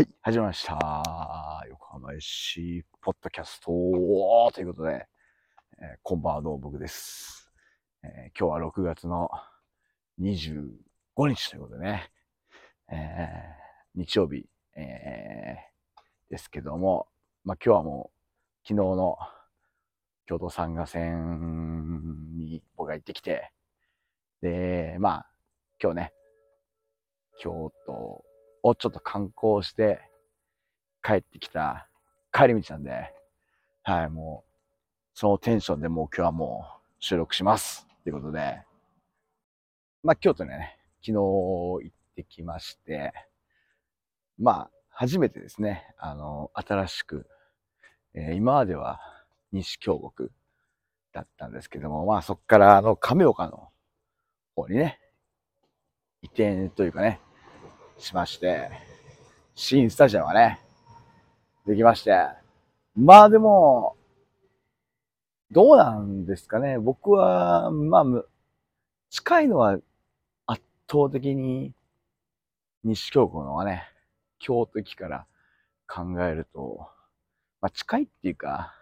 はい、始まりました。横浜 FC ポッドキャストということで、えーこんばんはどうも僕です、えー今日は6月の25日ということでね、えー日曜日、えですけども、まあ、今日はもう昨日の京都参賀戦に僕が行ってきて、で、まあ、今日ね、京都をちょっと観光して帰ってきた帰り道なんで、はい、もう、そのテンションでもう今日はもう収録します。ということで、まあ京都ね、昨日行ってきまして、まあ初めてですね、あの、新しく、えー今までは西京極だったんですけども、まあそこからあの亀岡の方にね、移転というかね、しまして、新スタジアムがね、できまして。まあでも、どうなんですかね。僕は、まあ、近いのは圧倒的に西京区の方がね、京都駅から考えると、まあ近いっていうか、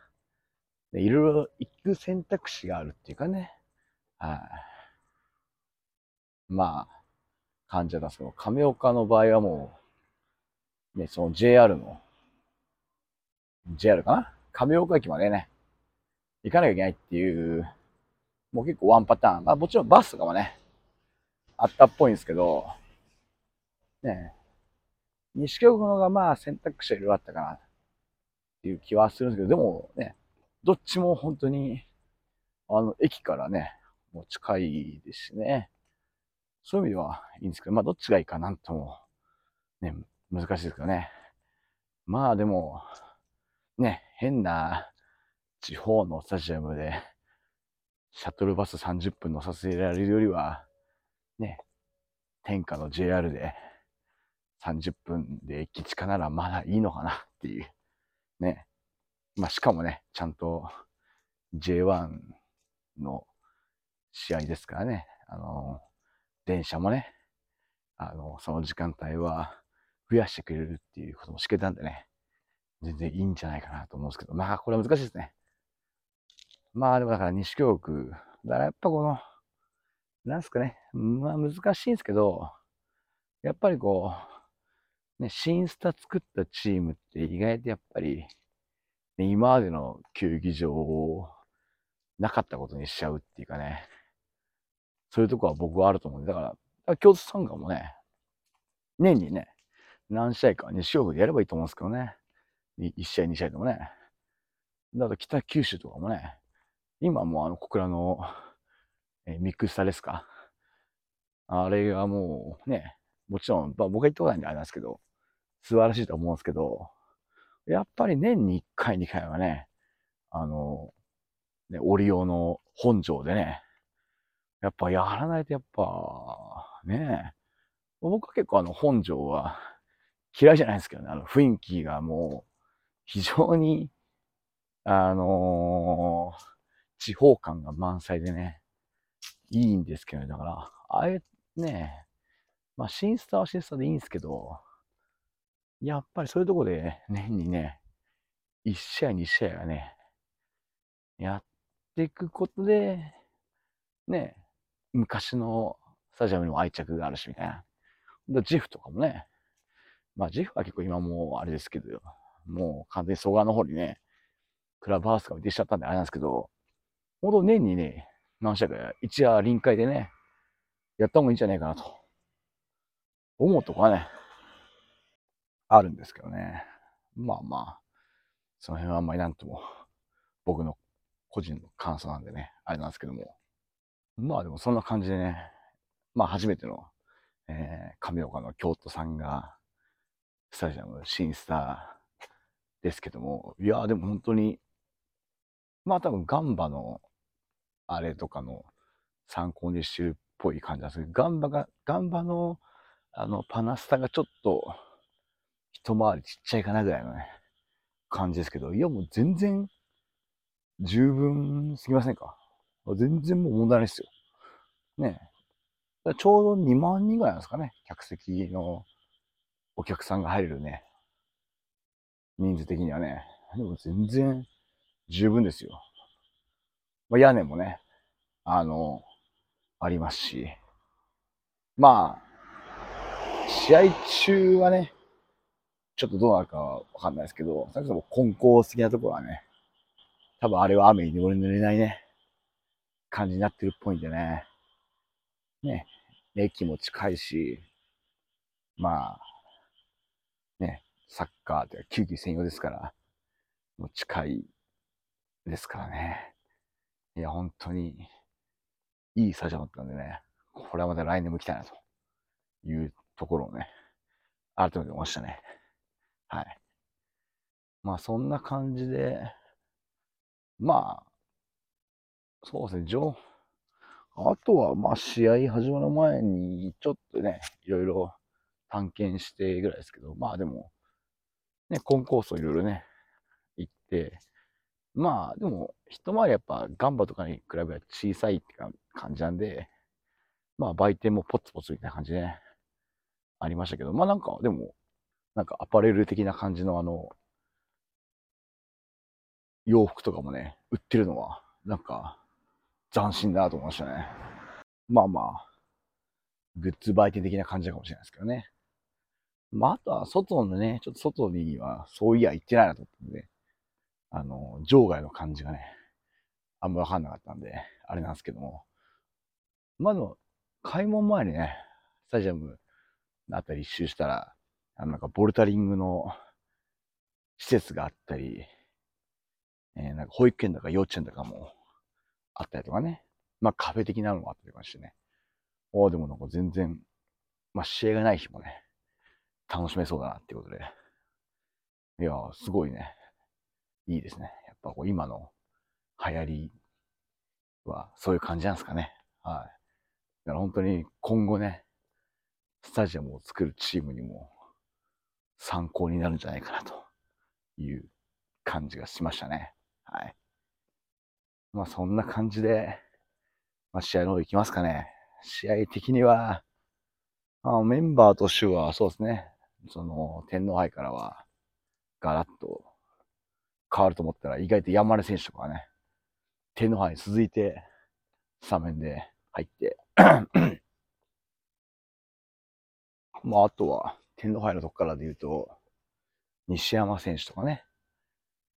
いろいろ行く選択肢があるっていうかね。はい。まあ、感じだったんですけど、亀岡の場合はもう、ね、その JR の、JR かな？亀岡駅までね、行かなきゃいけないっていう、もう結構ワンパターン。まあもちろんバスとかもね、あったっぽいんですけど、ね、西京区の方がまあ選択肢はいろいろあったかなっていう気はするんですけど、でもね、どっちも本当に、あの、駅からね、もう近いですしね。そういう意味ではいいんですけど、まあどっちがいいかなんとも、ね、難しいですけどね。まあでも、ね、変な地方のスタジアムで、シャトルバス30分乗させられるよりは、ね、天下の JR で30分で駅近ならまだいいのかなっていう。ね。まあしかもね、ちゃんと J1 の試合ですからね。あの、電車もね、あの、その時間帯は増やしてくれるっていうことも知けたんでね、全然いいんじゃないかなと思うんですけど、まあこれは難しいですね。まあでもだから西京区、だからやっぱこの、なんすかね、まあ難しいんですけど、やっぱりこう、ね、新スタ作ったチームって意外とやっぱり、ね、今までの球技場をなかったことにしちゃうっていうかね、そういうとこは僕はあると思うんで、だから、だから京都サンガもね、年にね、何試合か西京区でやればいいと思うんですけどね。1試合、2試合でもね。だから北九州とかもね、今もうあの小倉の、えーミックスタですか。あれがもうね、もちろん、まあ、僕が行ったことないんであれなんですけど、素晴らしいと思うんですけど、やっぱり年に1回、2回はね、あの、ね、オリオの本庄でね、やっぱやらないとやっぱ、ね、僕は結構あの本庄は嫌いじゃないですけどね、あの雰囲気がもう非常に、あの地方感が満載でね、いいんですけどね、だから、ああいうね、まあ新スターは新スターでいいんですけど、やっぱりそういうとこで年にね、1試合、2試合はね、やっていくことで、ね、昔のスタジアムにも愛着があるし、みたいな。で、ジフとかもね、まあジフは結構今もうあれですけど、もう完全に蘇我の方にね、クラブハウスが移転しちゃったんであれなんですけど、ほんと年にね、何試合か一夜臨会でね、やった方がいいんじゃないかなと、思うとこはね、あるんですけどね。まあまあ、その辺はあんまりなんとも、僕の個人の感想なんでね、あれなんですけども。まあでもそんな感じでね、まあ初めての、えー、亀岡の京都さんが、スタジアム新スターですけども、いやーでも本当に、まあ多分ガンバの、あれとかの参考にしてるっぽい感じなんですけど、ガンバが、ガンバの、あの、パナスタがちょっと、一回りちっちゃいかなぐらいのね、感じですけど、いやもう全然、十分すぎませんか？全然もう問題ないですよ。ねえ。ちょうど2万人ぐらいなんですかね。客席のお客さんが入れるね、人数的にはね。でも全然十分ですよ。まあ、屋根もね、あの、ありますし。まあ、試合中はね、ちょっとどうなるかわかんないですけど、それこそコンコース的なところはね、多分あれは雨に濡れないね、感じになってるっぽいんでね。ね、駅も近いし、まあ、ね、サッカーって球技専用ですから、もう近いですからね。いや、本当に、いいスタジアムだったんでね、これはまた来年も来たいなというところをね、改めて思いましたね。はい。まあ、そんな感じで、まあ、そうですね、あとは、まあ、試合始まる前に、ちょっとね、いろいろ探検してぐらいですけど、まあでも、ね、コンコースをいろいろね、行って、まあでも、一回りやっぱガンバとかに比べれば小さいって感じなんで、まあ売店もポツポツみたいな感じでね、ありましたけど、まあなんか、でも、なんかアパレル的な感じのあの、洋服とかもね、売ってるのは、なんか、斬新だなと思いましたね。まあまあ、グッズ売店的な感じかもしれないですけどね。まあ、あとは外のね、ちょっと外にはそういや行ってないなと思ったんで、あの、場外の感じがね、あんまわかんなかったんで、あれなんですけども。まあでも、開門前にね、スタジアムのあたり一周したら、あの、なんかボルタリングの施設があったり、えー、なんか保育園だか幼稚園だかもあったりとかね。まあカフェ的なのもあったりとかしてね。ああ、でもなんか全然、まあ試合がない日もね、楽しめそうだなっていうことで。いやー、すごいね。いいですね。やっぱこう今の流行りはそういう感じなんですかね。はい。だから本当に今後ね、スタジアムを作るチームにも参考になるんじゃないかなという感じがしましたね。はい。まあそんな感じで、まあ試合の方行きますかね。試合的には、あメンバーとしてはそうですね。その天皇杯からはガラッと変わると思ったら意外と山根選手とかね、天皇杯に続いてスタメンで入ってまああとは天皇杯のとこからで言うと、西山選手とかね、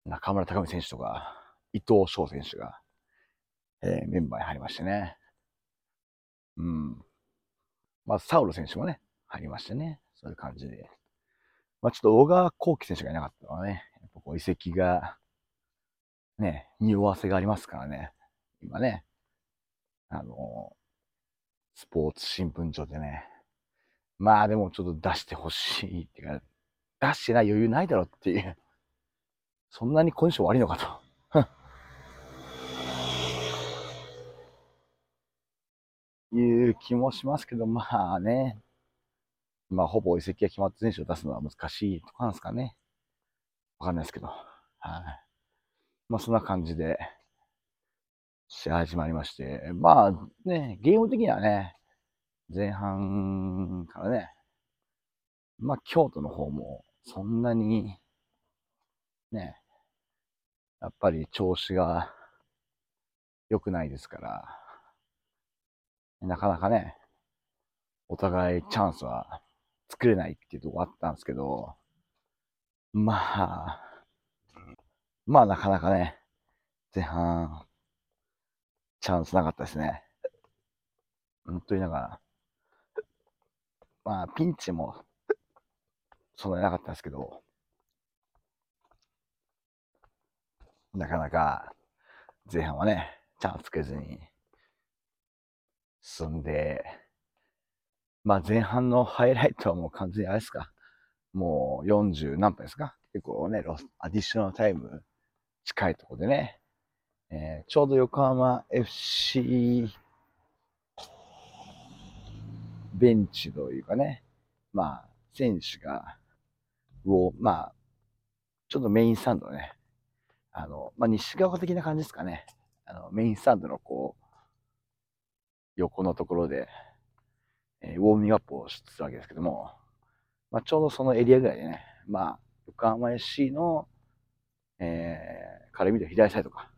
中村隆美選手とか、伊藤翔選手が、えー、メンバーに入りましてね。うん。まあ、サウロ選手もね、入りましてね。そういう感じで。まあ、ちょっと小川幸輝選手がいなかったのはね、やっぱこう移籍が、ね、匂わせがありますからね。今ね、あの、スポーツ新聞上でね、まあでもちょっと出してほしいっていうか、出してない余裕ないだろっていう。そんなにコンディション悪いのかと。いう気もしますけど、まあね。まあ、ほぼ移籍が決まった選手を出すのは難しいとかなんですかね。わかんないですけど。はい。まあ、そんな感じで、試合始まりまして、まあね、ゲーム的にはね、前半からね、まあ、京都の方もそんなに、ね、やっぱり調子が良くないですから、なかなかね、お互いチャンスは作れないっていうとこあったんですけど、まあ、まあなかなかね、前半、チャンスなかったですね。本当になんか、まあピンチも、そんなになかったですけど、なかなか前半はね、チャンスつけずに進んで、まあ前半のハイライトはもう完全にあれですか。もう40何分ですか結構ね、アディショナルタイム近いところでね、えー、ちょうど横浜 FC ベンチというかね、まあ選手が、を、まあ、ちょっとメインスタンドね、あの、まあ、西側的な感じですかね。あの、メインスタンドのこう、横のところで、え、ウォーミングアップをするわけですけども、まあ、ちょうどそのエリアぐらいでね、まあ、横浜 FC の、えー、から見る左サイドか、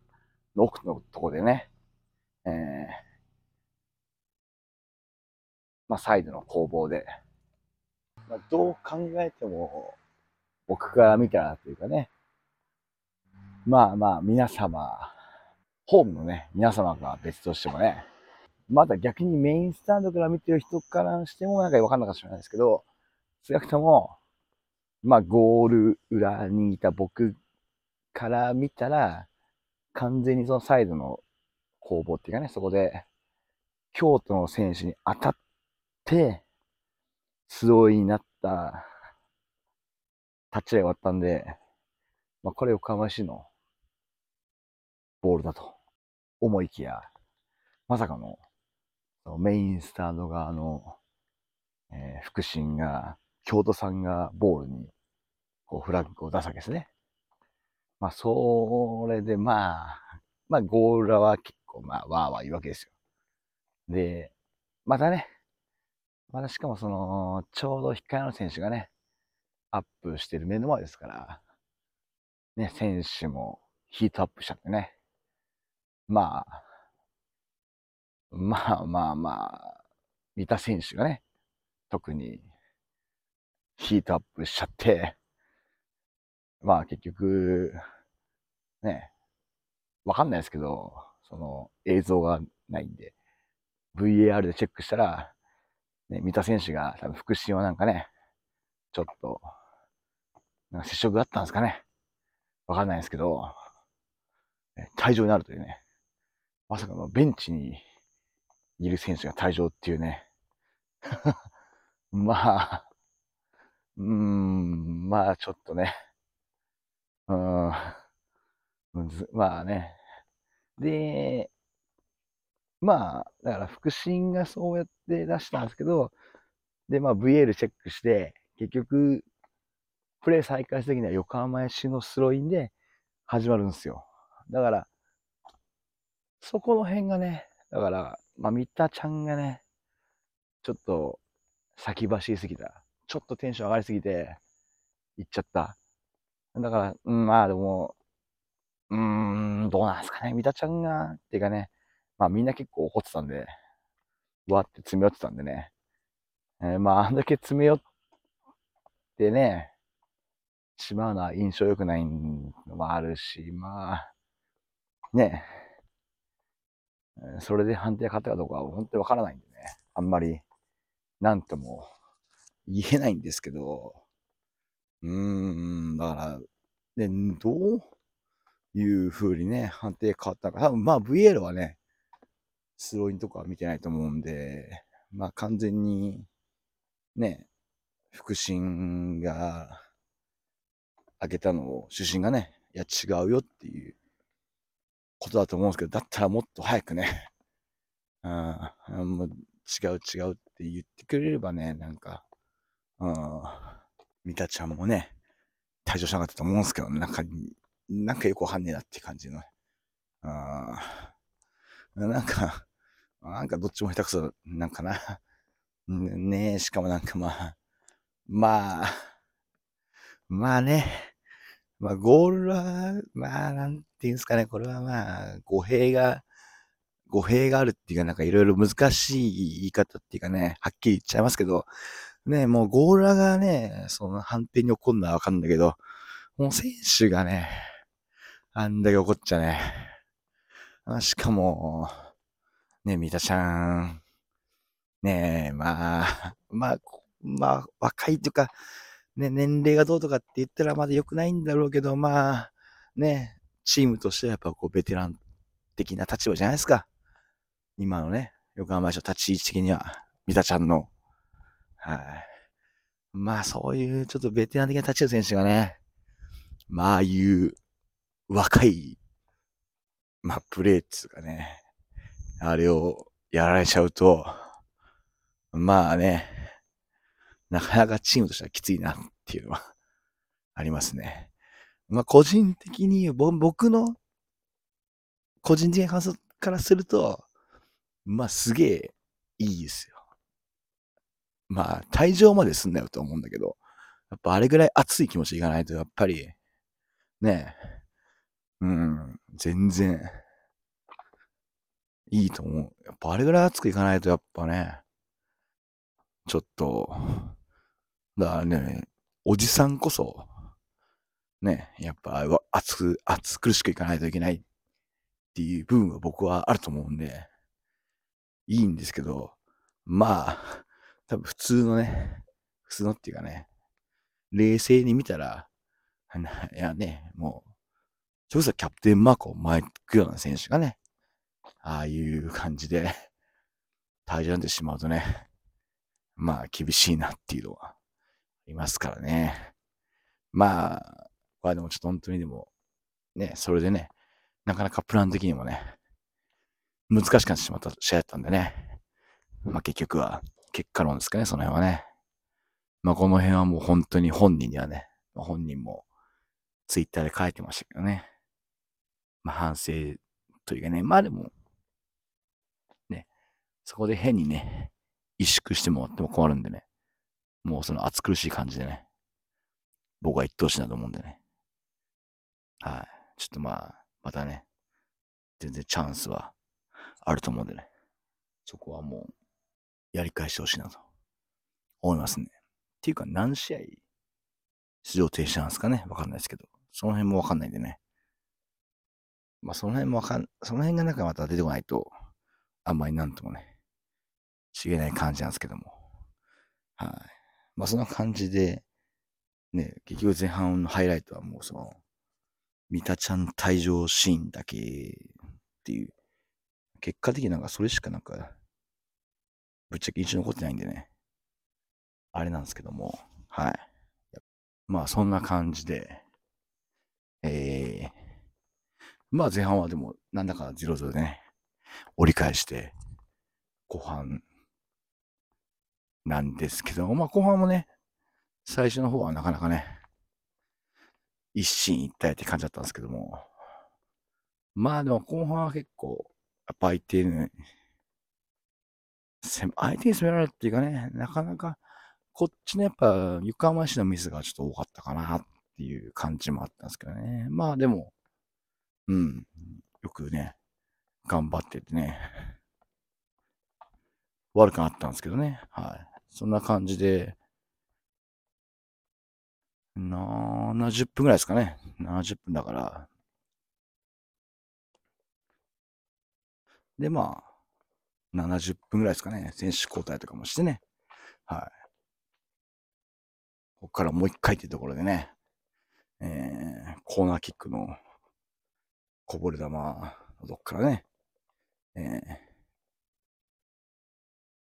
の奥のところでね、えー、まあ、サイドの攻防で、まあ、どう考えても、僕から見たらというかね、まあまあ、皆様、ホームのね、皆様が別としてもね、まだ逆にメインスタンドから見てる人からしてもなんかわかんなかったかもしれないですけど、少なくとも、まあ、ゴール裏にいた僕から見たら、完全にそのサイドの攻防っていうかね、そこで、京都の選手に当たって、スローになったタッチが終わったんで、まあ、これ横浜市のボールだと思いきや、まさかのメインスタンド側の、えー、腹心が、京都さんがボールにこうフラッグを出すわけですね。まあ、それでまあ、まあ、ゴールラは結構、まあ、わーわー言うわけですよ。で、またね、またしかもその、ちょうど控えの選手がね、アップしてる目の前ですから、ね、選手もヒートアップしちゃってね。まあ、まあまあまあ、三田選手がね、特にヒートアップしちゃって、まあ結局、ね、わかんないですけど、その映像がないんで、VAR でチェックしたら、ね、三田選手が多分腹心はなんかね、ちょっと、なんか接触があったんですかね。わかんないですけど、退場になるというね、まさかのベンチにいる選手が退場っていうね。まあ、うーん、まあちょっとね、うん、まあね。で、まあ、だから腹心がそうやって出したんですけど、で、まあ VL チェックして、結局、プレイ再開した時には横浜 FC のスローインで始まるんですよ。だから、そこの辺がね、だから、まあ、三田ちゃんがね、ちょっと先走りすぎた。ちょっとテンション上がりすぎて、行っちゃった。だから、うん、まあでも、うーん、どうなんすかね。三田ちゃんが、っていうかね、まあみんな結構怒ってたんで、わって詰め寄ってたんでね。えー、まああんだけ詰め寄ってね、しまうのは印象良くないのもあるし、まあ、ね、それで判定が勝ったかどうかは本当にわからないんでね、あんまり、なんとも言えないんですけど、うーん、だから、で、どういう風にね、判定変わったか。多分まあ VL はね、スローインとかは見てないと思うんで、まあ完全に、ね、腹心が開けたのを、主審がね、いや違うよっていうことだと思うんですけど、だったらもっと早くね、うん、もう違う違うって言ってくれればね、なんか、うん、ミタちゃんもね、退場しなかったと思うんですけど、なんか、なんかよくわかんねえなって感じの、うん、なんか、なんかどっちも下手くそなんかな。ねえ、しかもなんかまあ、まあ、まあね、まあ、ゴールは、まあ、なんていうんですかね、これはまあ、語弊が、語弊があるっていうか、なんかいろいろ難しい言い方っていうかね、はっきり言っちゃいますけど、ね、もうゴールがね、その判定に起こるのはわかるんだけど、もう選手がね、あんだけ怒っちゃね。しかも、ね、三田ちゃん、ねえ、まあ、まあ、まあ、若いというか、ね、年齢がどうとかって言ったらまだ良くないんだろうけど、まあ、ね、チームとしてはやっぱこうベテラン的な立場じゃないですか。今のね、横浜市の立ち位置的には、三田ちゃんの。はい。まあそういうちょっとベテラン的な立ち位置選手がね、まあああいう若い、まあプレーっつうかね、あれをやられちゃうと、まあね、なかなかチームとしてはきついなっていうのは ありますね。まあ、個人的に、僕の個人的な感想からすると、まあ、すげえいいですよ。まあ、退場まですんなよと思うんだけど、やっぱあれぐらい熱い気持ちいかないと、やっぱり、ねえ、うん、全然、いいと思う。やっぱあれぐらい熱くいかないと、やっぱね、ちょっと、だからね、おじさんこそ、ね、やっぱ熱く、熱苦しくいかないといけないっていう部分は僕はあると思うんで、いいんですけど、まあ、多分普通のね、普通のっていうかね、冷静に見たら、いやね、もう、それこそキャプテンマークを巻くような選手がね、ああいう感じで、退場になってしまうとね、まあ厳しいなっていうのはありますからね。まあ、これでもちょっと本当にでも、ね、それでね、なかなかプラン的にもね、難しくなってしまった試合だったんでね。まあ結局は、結果論ですかね、その辺はね。まあこの辺はもう本当に本人にはね、本人もツイッターで書いてましたけどね。まあ反省というかね、まあでも、ね、そこで変にね、萎縮してもらっても困るんでね。もうその暑苦しい感じでね、僕は言ってほしいなと思うんでね。はい。ちょっとまあ、またね、全然チャンスはあると思うんでね。そこはもう、やり返してほしいなと思いますね。っていうか、何試合出場停止なんですかねわかんないですけど。その辺もわかんないんでね。まあ、その辺もわかん、その辺がなんかまた出てこないと、あんまりなんともね、しげない感じなんですけども。はい。まあ、そんな感じで、ね、結局前半のハイライトはもうその、ミタちゃん退場シーンだけっていう、結果的になんかそれしかなんか、ぶっちゃけ印象残ってないんでね、あれなんですけども、はい。まあそんな感じで、えー、まあ前半はでもなんだか0-0でね、折り返して、後半なんですけど、まあ後半もね、最初の方はなかなかね、一進一退って感じだったんですけども、まあでも後半は結構、やっぱ相手に、相手に攻められるっていうかね、なかなか、こっちのやっぱ横浜市のミスがちょっと多かったかなっていう感じもあったんですけどね。まあでも、うん、よくね、頑張っててね、悪くなったんですけどね。はい。そんな感じで、70分ぐらいですかね。70分だから。で、まあ、70分ぐらいですかね。選手交代とかもしてね。はい。ここからもう一回っていうところでね、えー、コーナーキックのこぼれ球のどっからね、えー、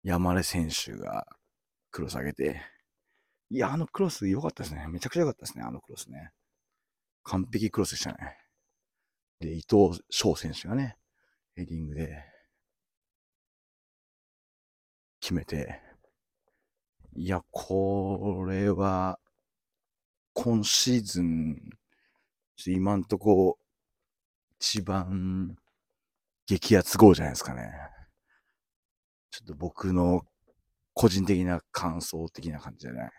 山根選手がクロス上げて、いや、あのクロス良かったですね。めちゃくちゃ良かったですね、あのクロスね。完璧クロスでしたね。で、伊藤翔選手がね、ヘディングで決めて、いや、これは、今シーズン、今んとこ、一番激アツゴーじゃないですかね。ちょっと僕の個人的な感想的な感じじゃない。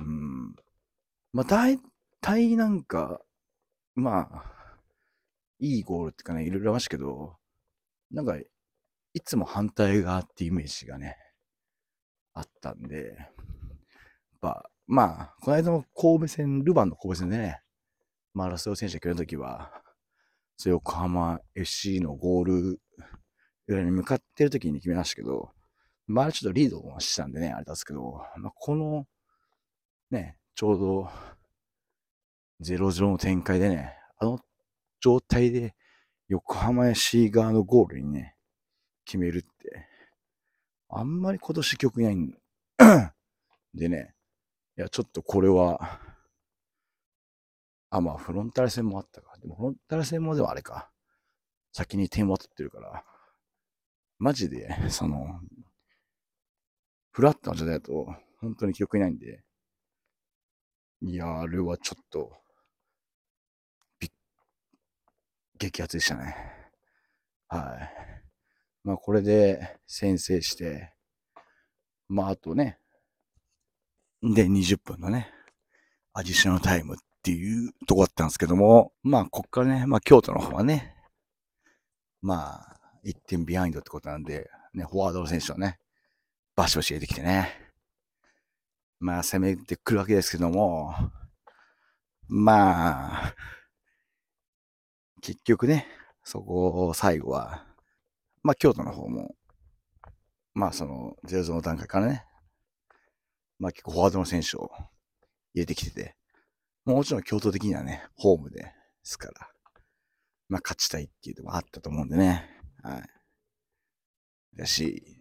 うん。まあ、大体なんか、まあ、いいゴールってかね、いろいろありましたけど、なんか、いつも反対側ってイメージがね、あったんで、やっぱ、まあ、この間の神戸戦、ルヴァンの神戸戦でね、まあ、ラスト選手が来るときは、横浜 FC のゴールぐらいに向かってるときに決めましたけど、まあ、ちょっとリードはしたんでね、あれですけど、まあ、この、ね、ちょうど、0-0の展開でね、あの状態で横浜 FC 側のゴールにね、決めるって、あんまり今年曲ないん でね、いや、ちょっとこれは、あ、まあ、フロンターレ戦もあったか。でも、フロンターレ戦もでもあれか。先に点は取ってるから、マジで、その、フラットな状態だと、本当に記憶にないんで、いや、あれはちょっと、激アツでしたね。はい。まあ、これで先制して、まあ、あとね、で、20分のね、アディショナルタイムっていうとこだったんですけども、まあ、こっからね、まあ、京都の方はね、まあ、1点ビハインドってことなんで、ね、フォワードの選手をね、バシバシ入れてきてね、まあ、攻めてくるわけですけども、まあ、結局ね、そこを、最後は、まあ、京都の方も、まあ、その、ゼロ0の段階からね、まあ、結構フォワードの選手を入れてきてて、もちろん京都的にはね、ホームですから、まあ、勝ちたいっていうのもあったと思うんでね、はい。だし、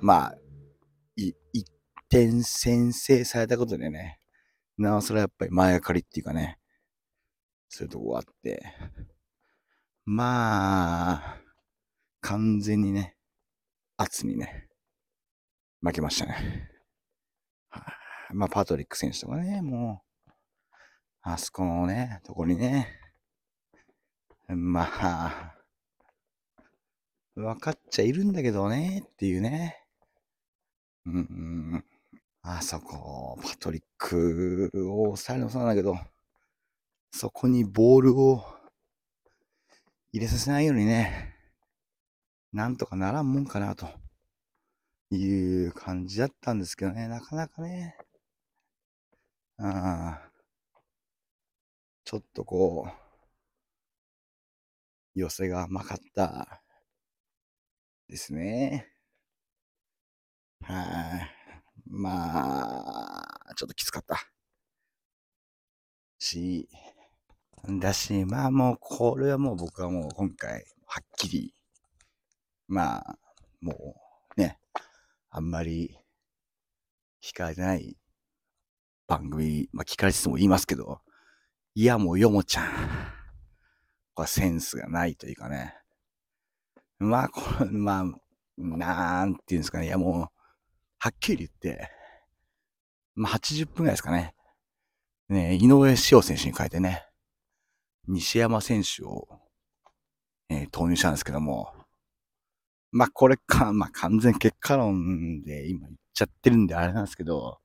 まあ、い、一点先制されたことでね、なおそらやっぱり前がかりっていうかね、そういうとこがあって、まあ、完全にね、圧にね、負けましたね。は、まあ、パトリック選手とかね、もう、あそこのね、とこにね、まあ、分かっちゃいるんだけどね、っていうね。うん、あそこ、パトリックを抑えるのそうなんだけど、そこにボールを入れさせないようにね、なんとかならんもんかな、と。いう感じだったんですけどね、なかなかね、あ。ちょっとこう、寄せが甘かったですね。はい。まあ、ちょっときつかった。し、だし、まあもう、これはもう僕はもう今回、はっきり、まあ、もうね、あんまり、聞かれてない番組、まあ聞かれてても言いますけど、いやもうよもちゃん、これセンスがないというかね、まあ、これ、まあ、なんていうんですかね、いやもう、はっきり言って、まあ80分ぐらいですかね、ね、井上翔選手に変えてね、西山選手を、えー、投入したんですけども、まあこれか、まあ完全結果論で今言っちゃってるんであれなんですけど、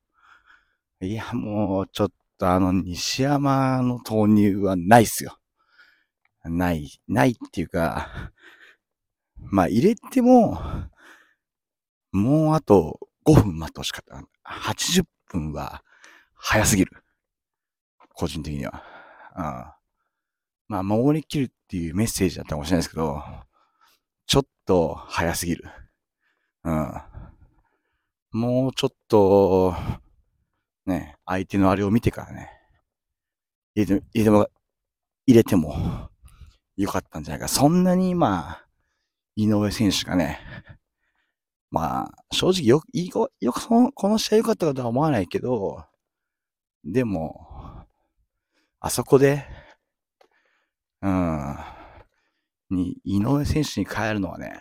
いやもうちょっとあの西山の投入はないっすよ。ない、ないっていうか、まあ入れても、もうあと5分待ってほしかった。80分は早すぎる。個人的には。うん。まあ、守りきるっていうメッセージだったかもしれないですけど、ちょっと早すぎる。うん。もうちょっと、ね、相手のあれを見てからね、入れて、入れても、入れてもよかったんじゃないか。そんなに今、井上選手がね、まあ、正直よ、よよくこのこの試合良かったかとは思わないけど、でも、あそこで、うん。に、井上選手に変えるのはね、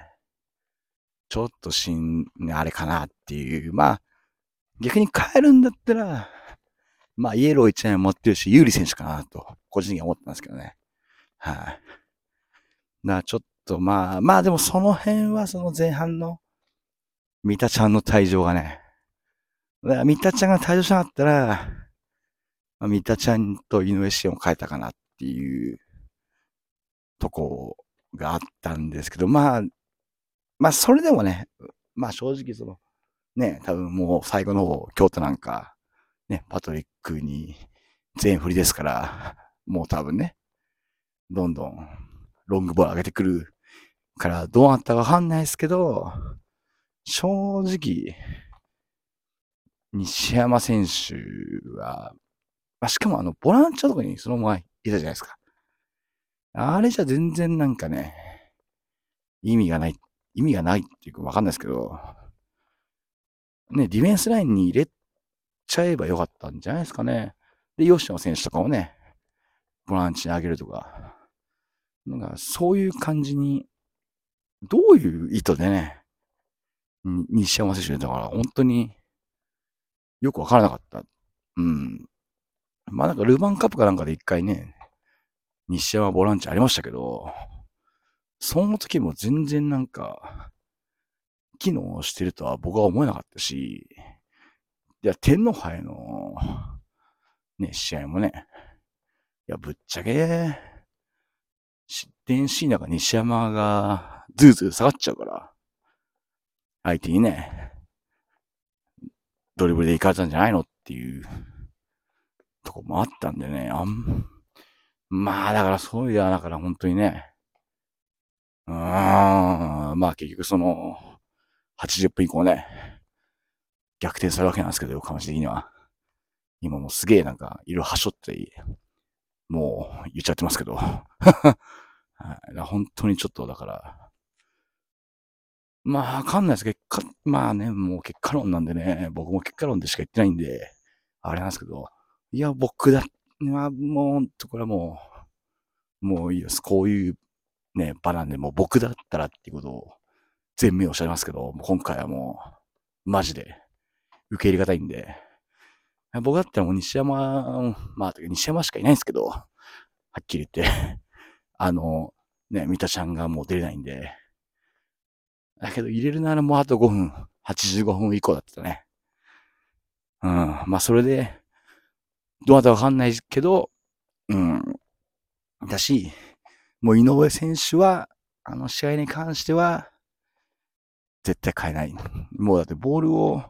ちょっとしん、あれかなっていう。まあ、逆に変えるんだったら、まあ、イエロー1枚持ってるし、有利選手かなと、個人的には思ったんですけどね。はい、あ、だからちょっとまあ、まあでもその辺はその前半の、三田ちゃんの退場がね、だから三田ちゃんが退場しなかったら、まあ、三田ちゃんと井上志を変えたかなっていうとこがあったんですけど、まあ、まあ、それでもね、まあ正直その、ね、多分もう最後の方、京都なんか、ね、パトリックに全振りですから、もう多分ね、どんどんロングボール上げてくるから、どうなったかわかんないですけど、正直、西山選手は、まあ、しかもあの、ボランチャとかにそのままいたじゃないですか。あれじゃ全然なんかね、意味がない、意味がないっていうかわかんないですけど、ね、ディフェンスラインに入れちゃえばよかったんじゃないですかね。で、吉野選手とかをね、ボランチに上げるとか、なんかそういう感じに、どういう意図でね、西山選手だから、本当によくわからなかった。うん。まあなんかルヴァンカップかなんかで一回ね、西山ボランチありましたけど、その時も全然なんか、機能してるとは僕は思えなかったし、いや、天皇杯の、ね、試合もね、いや、ぶっちゃけ、失点シーンなんか西山がズーズー下がっちゃうから、相手にね、ドリブルで行かれたんじゃないのっていう。とこもあったんでね、あん、まあだからそういう意味では、だから本当にね、うーん、まあ結局その、80分以降ね、逆転するわけなんですけど、横浜市的には。今もすげえなんか、いろいろはしょってもう言っちゃってますけど。本当にちょっとだから、まあわかんないです。結果、まあね、もう結果論なんでね、僕も結果論でしか言ってないんで、あれなんですけど、いや、僕だ、まあ、もうとこれはもう、もういいです。こういうね、場なんで、もう僕だったらっていうことを全面おっしゃいますけど、もう今回はもう、マジで、受け入れがたいんで、僕だったらもう西山、まあ、西山しかいないんですけど、はっきり言って、あの、ね、三田ちゃんがもう出れないんで、だけど入れるならもうあと5分、85分以降だったね。うん、まあそれで、どうなったかわかんないけど、うん、だし、もう井上選手は、あの試合に関しては、絶対変えない。もうだってボールを、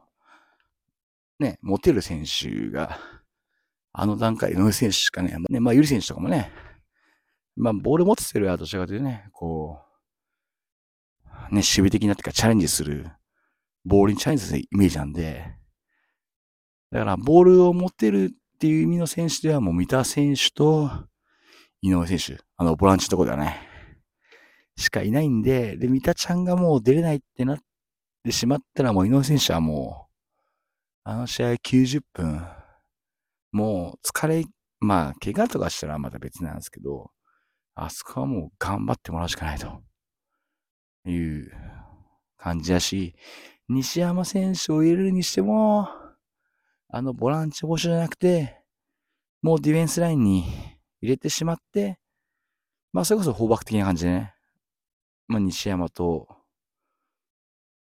ね、持てる選手が、あの段階、井上選手しかね、ねまあ、ゆり選手とかもね、まあ、ボール持ってるやどちらかというね、こう、ね、守備的なっていうか、チャレンジする、ボールにチャレンジするイメージなんで、だから、ボールを持てるっていう意味の選手では、もう三田選手と、井上選手、あの、ボランチのとこではね、しかいないんで、で、三田ちゃんがもう出れないってなってしまったら、もう井上選手はもう、あの試合90分、もう疲れ、まあ、怪我とかしたらまた別なんですけど、あそこはもう頑張ってもらうしかないと。いう感じだし、西山選手を入れるにしても、あのボランチ募集じゃなくて、もうディフェンスラインに入れてしまって、まあそれこそ放爆的な感じでね、まあ西山と、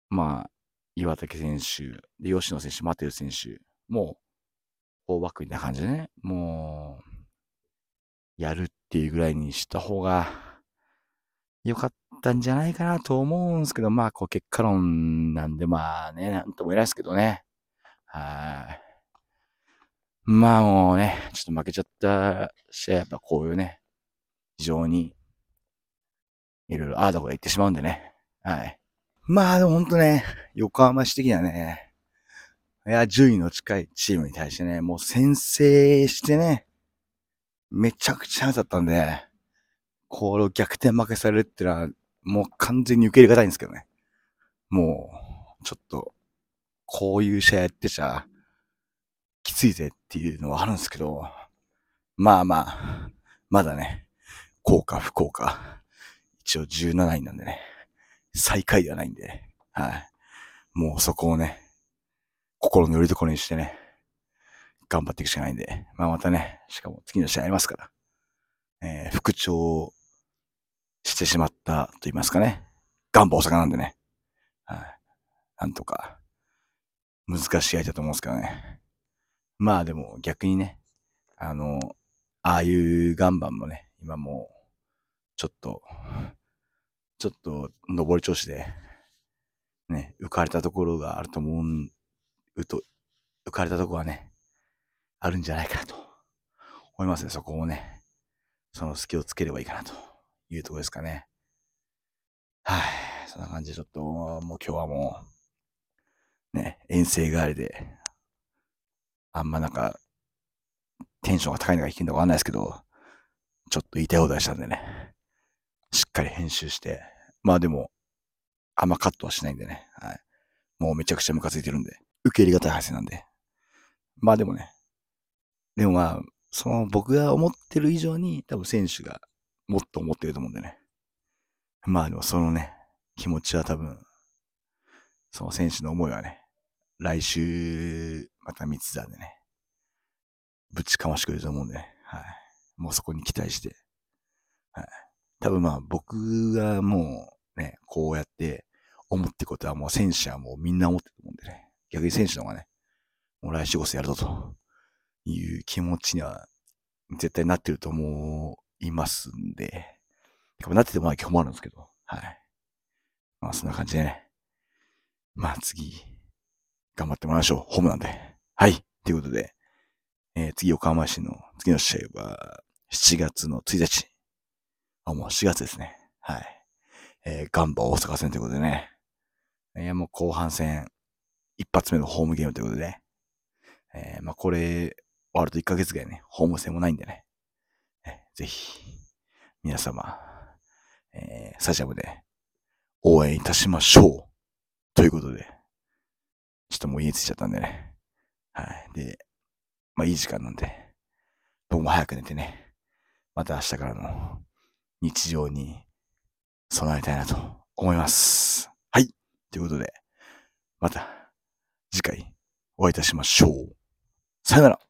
まあ岩竹選手、で、吉野選手、マテウ選手、もう、4バックみたいな感じでね、もう、やるっていうぐらいにした方が、良かったんじゃないかなと思うんですけど、まあ、こう、結果論なんで、まあね、なんとも言えないですけどね。はい。まあもうね、ちょっと負けちゃった試合、やっぱこういうね、非常に、いろいろああだこ言ってしまうんでね。はい。まあでもほんとね、横浜市的にはね、いや、順位の近いチームに対してね、もう先制してね、めちゃくちゃだったんで、これを逆転負けされるってのは、もう完全に受け入れがたいんですけどね。もう、ちょっと、こういう試合やってちゃ、きついぜっていうのはあるんですけど、まあまあ、まだね、効果不効果、一応17位なんでね。最下位ではないんで、はい。もうそこをね、心の拠り所にしてね、頑張っていくしかないんで、まあまたね、しかも次の試合ありますから、えー、復調してしまったと言いますかね、ガンバ大阪なんでね、はい。なんとか、難しい相手だと思うんですけどね。まあでも逆にね、あの、ああいうガンバンもね、今もう、ちょっと、ちょっと上り調子で、ね、浮かれたところがあると思う、と、浮かれたところはね、あるんじゃないかなと思いますね。そこをね、その隙をつければいいかなというとこですかね。はい。そんな感じでちょっと、もう今日はもう、ね、遠征帰りで、あんまなんか、テンションが高いのか低いのかわかんないですけど、ちょっと言いたい放題したんでね。しっかり編集して、まあでも、あんまカットはしないんでね。はい。もうめちゃくちゃムカついてるんで、受け入れがたい配信なんで。まあでもね。でもまあ、その僕が思ってる以上に多分選手がもっと思ってると思うんでね。まあでもそのね、気持ちは多分、その選手の思いはね、来週、また三つ座でね、ぶちかましてくれると思うんでね。はい。もうそこに期待して、はい。多分まあ僕がもうね、こうやって思ってことはもう選手はもうみんな思ってると思うんでね。逆に選手の方がね、もう来週こそやるぞという気持ちには絶対なってると思ういますんで、なっててもない今日もあるんですけど、はい。まあそんな感じでね。まあ次、頑張ってもらいましょう。ホームなんで。はい。ということで、えー、次、横浜市の次の試合は、7月の1日。あ、もう4月ですね。はい。えー、ガンバ大阪戦ということでね。いや、もう後半戦、一発目のホームゲームということで、ね、えー、まあこれ、終わると1ヶ月ぐらいね、ホーム戦もないんでね。ぜひ、皆様、えー、スタジアムで応援いたしましょう。ということで、ちょっともう家着いちゃったんでね。はい。で、まあいい時間なんで、僕も早く寝てね、また明日からの日常に備えたいなと思います。はい。ということで、また次回お会いいたしましょう。さよなら。